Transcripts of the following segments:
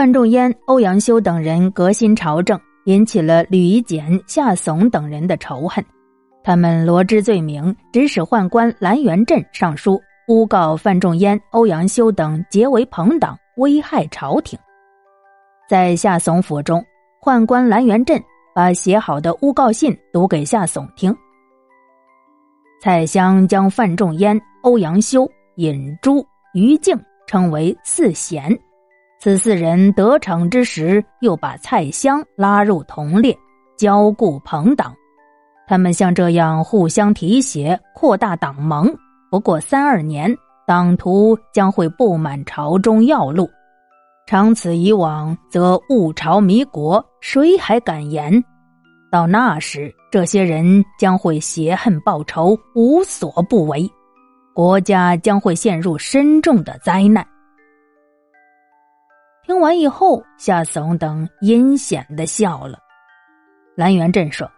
范仲淹、欧阳修等人革新朝政，引起了吕夷简、夏怂等人的仇恨。他们罗织罪名，指使宦官蓝元镇上书，诬告范仲淹、欧阳修等结为朋党，危害朝廷。在夏怂府中，宦官蓝元镇把写好的诬告信读给夏怂听。蔡襄将范仲淹、欧阳修、尹朱、于静称为四贤，此四人得逞之时，又把蔡襄拉入同列，交固朋党。他们像这样互相提携，扩大党盟。不过三二年，党徒将会布满朝中要路。长此以往，则误朝迷国，谁还敢言？到那时，这些人将会携恨报仇，无所不为，国家将会陷入深重的灾难。听完以后，夏怂等阴险的笑了。蓝元镇说：“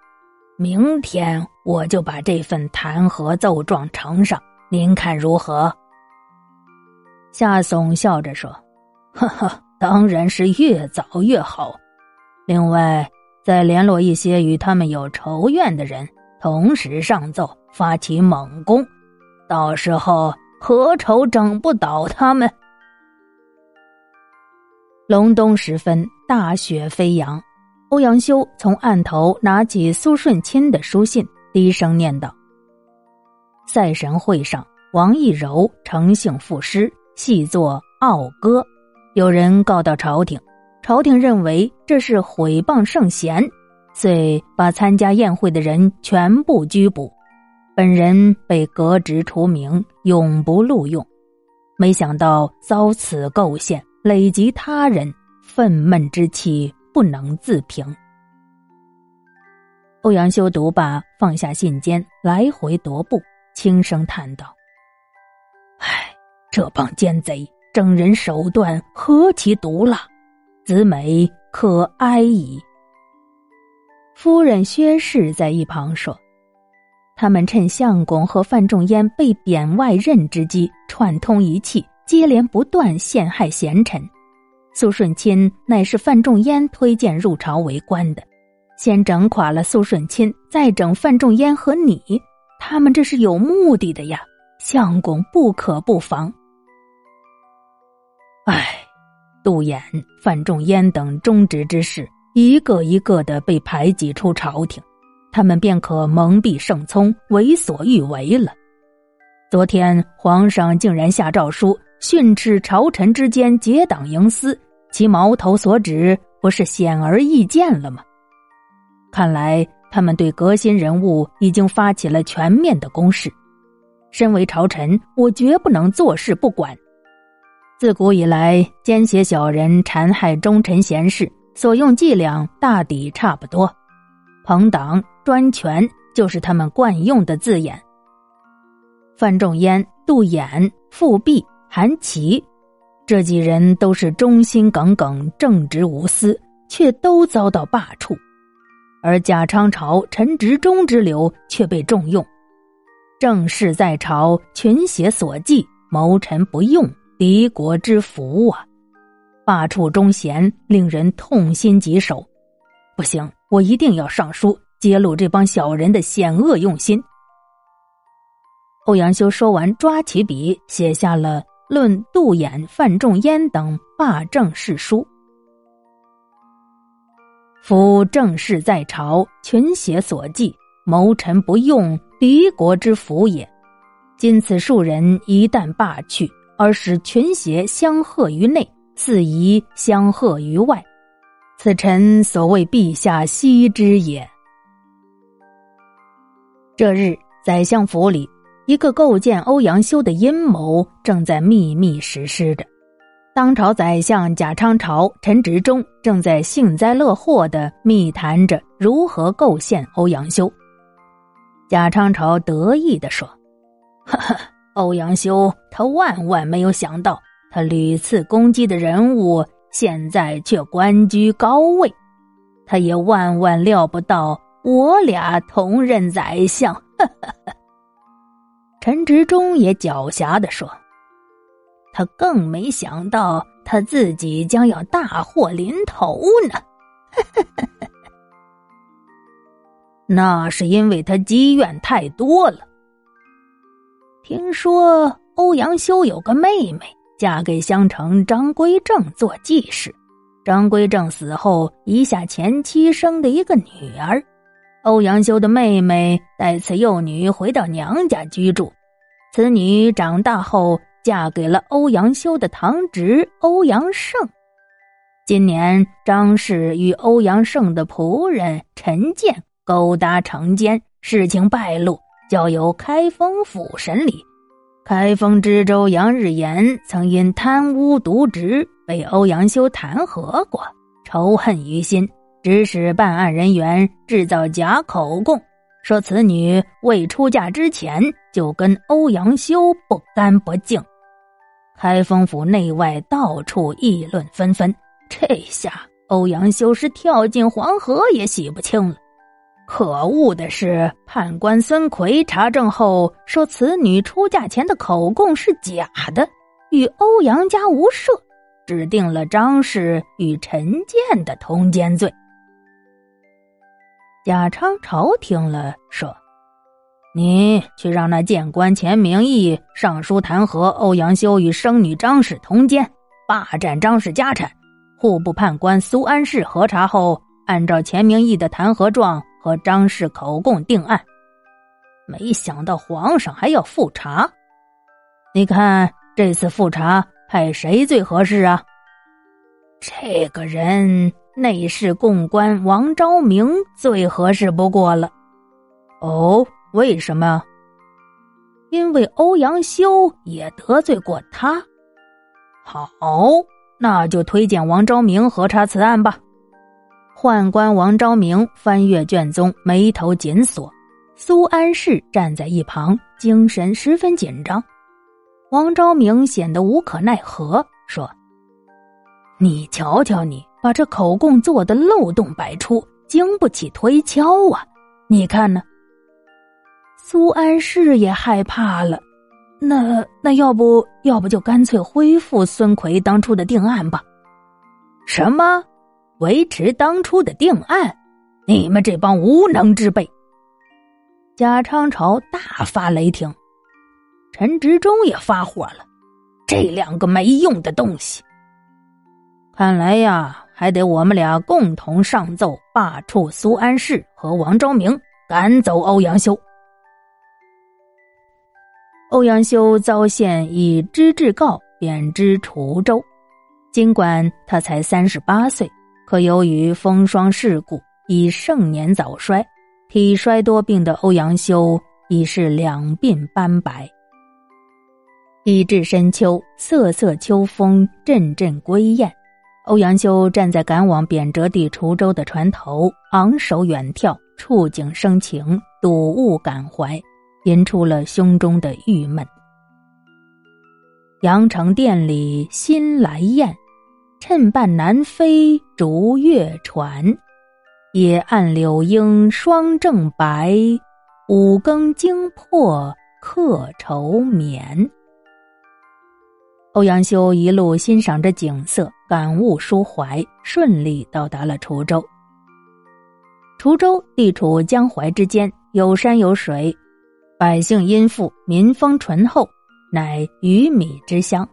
明天我就把这份弹劾奏状呈上，您看如何？”夏怂笑着说：“呵呵，当然是越早越好。另外。”再联络一些与他们有仇怨的人，同时上奏，发起猛攻，到时候何愁整不倒他们？隆冬时分，大雪飞扬。欧阳修从案头拿起苏舜钦的书信，低声念道：“赛神会上，王一柔诚信赋诗，细作傲歌，有人告到朝廷。”朝廷认为这是毁谤圣贤，遂把参加宴会的人全部拘捕，本人被革职除名，永不录用。没想到遭此构陷，累及他人，愤懑之气不能自平。欧阳修读罢，放下信笺，来回踱步，轻声叹道：“唉，这帮奸贼整人手段何其毒辣！”子美可哀矣。夫人薛氏在一旁说：“他们趁相公和范仲淹被贬外任之机，串通一气，接连不断陷害贤臣。苏舜钦乃是范仲淹推荐入朝为官的，先整垮了苏舜钦，再整范仲淹和你，他们这是有目的的呀！相公不可不防。”唉。杜衍、范仲淹等忠直之士，一个一个的被排挤出朝廷，他们便可蒙蔽圣聪，为所欲为了。昨天皇上竟然下诏书训斥朝臣之间结党营私，其矛头所指不是显而易见了吗？看来他们对革新人物已经发起了全面的攻势。身为朝臣，我绝不能坐视不管。自古以来，奸邪小人残害忠臣贤士，所用伎俩大抵差不多。朋党、专权就是他们惯用的字眼。范仲淹、杜衍、富弼、韩琦，这几人都是忠心耿耿、正直无私，却都遭到罢黜；而贾昌朝、陈执中之流却被重用。正事在朝，群邪所忌，谋臣不用。敌国之福啊！罢黜忠贤，令人痛心疾首。不行，我一定要上书揭露这帮小人的险恶用心。欧阳修说完，抓起笔写下了《论杜衍、范仲淹等罢政事书》。夫政事在朝，群邪所忌，谋臣不用，敌国之福也。今此数人一旦罢去。而使群邪相贺于内，四夷相贺于外，此臣所谓陛下惜之也。这日，宰相府里，一个构建欧阳修的阴谋正在秘密实施着。当朝宰相贾昌朝、陈执中正在幸灾乐祸的密谈着如何构陷欧阳修。贾昌朝得意的说：“哈哈。”欧阳修，他万万没有想到，他屡次攻击的人物，现在却官居高位。他也万万料不到，我俩同任宰相。陈执中也狡黠的说：“他更没想到，他自己将要大祸临头呢。那是因为他积怨太多了。听说欧阳修有个妹妹，嫁给襄城张归正做继室。张归正死后，遗下前妻生的一个女儿。欧阳修的妹妹带此幼女回到娘家居住。此女长大后，嫁给了欧阳修的堂侄欧阳胜。今年，张氏与欧阳胜的仆人陈建勾搭成奸，事情败露，交由开封府审理。开封知州杨日言曾因贪污渎职被欧阳修弹劾过，仇恨于心，指使办案人员制造假口供，说此女未出嫁之前就跟欧阳修不干不净。开封府内外到处议论纷纷。这下欧阳修是跳进黄河也洗不清了。可恶的是，判官孙奎查证后说，此女出嫁前的口供是假的，与欧阳家无涉，指定了张氏与陈建的通奸罪。贾昌朝听了，说：“你去让那谏官钱明义上书弹劾欧阳修与生女张氏通奸，霸占张氏家产。”户部判官苏安世核查后，按照钱明义的弹劾状和张氏口供定案。没想到皇上还要复查，你看这次复查派谁最合适啊？这个人内侍贡官王昭明最合适不过了。哦，为什么？因为欧阳修也得罪过他。好。那就推荐王昭明核查此案吧。宦官王昭明翻阅卷宗，眉头紧锁。苏安世站在一旁，精神十分紧张。王昭明显得无可奈何，说：“你瞧瞧你，把这口供做的漏洞百出，经不起推敲啊！你看呢？”苏安世也害怕了。那那要不要不就干脆恢复孙奎当初的定案吧？什么？维持当初的定案？你们这帮无能之辈！贾昌朝大发雷霆，陈执中也发火了。这两个没用的东西，看来呀，还得我们俩共同上奏，罢黜苏安世和王昭明，赶走欧阳修。欧阳修遭陷以知制告贬之滁州，尽管他才三十八岁，可由于风霜事故，已盛年早衰，体衰多病的欧阳修已是两鬓斑白。已至深秋，瑟瑟秋风，阵阵归雁。欧阳修站在赶往贬谪地滁州的船头，昂首远眺，触景生情，睹物感怀。引出了胸中的郁闷。阳城殿里新来雁，趁伴南飞逐月船。野岸柳莺双正白，五更惊破客愁眠。欧阳修一路欣赏着景色，感悟抒怀，顺利到达了滁州。滁州地处江淮之间，有山有水。百姓殷富，民风淳厚，乃鱼米之乡。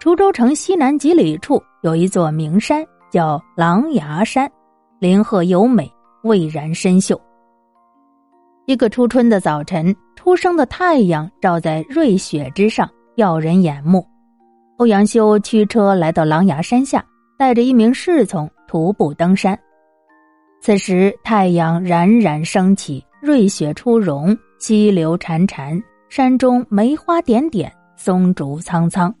滁州城西南几里处有一座名山，叫狼牙山，林壑优美，蔚然深秀。一个初春的早晨，初升的太阳照在瑞雪之上，耀人眼目。欧阳修驱车来到狼牙山下，带着一名侍从徒步登山。此时太阳冉冉升起，瑞雪初融。溪流潺潺，山中梅花点点，松竹苍苍。